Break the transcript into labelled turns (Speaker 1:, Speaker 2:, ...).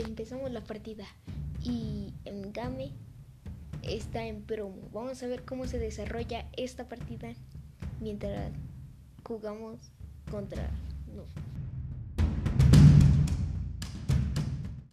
Speaker 1: empezamos la partida y en Game está en promo. Vamos a ver cómo se desarrolla esta partida mientras jugamos contra no,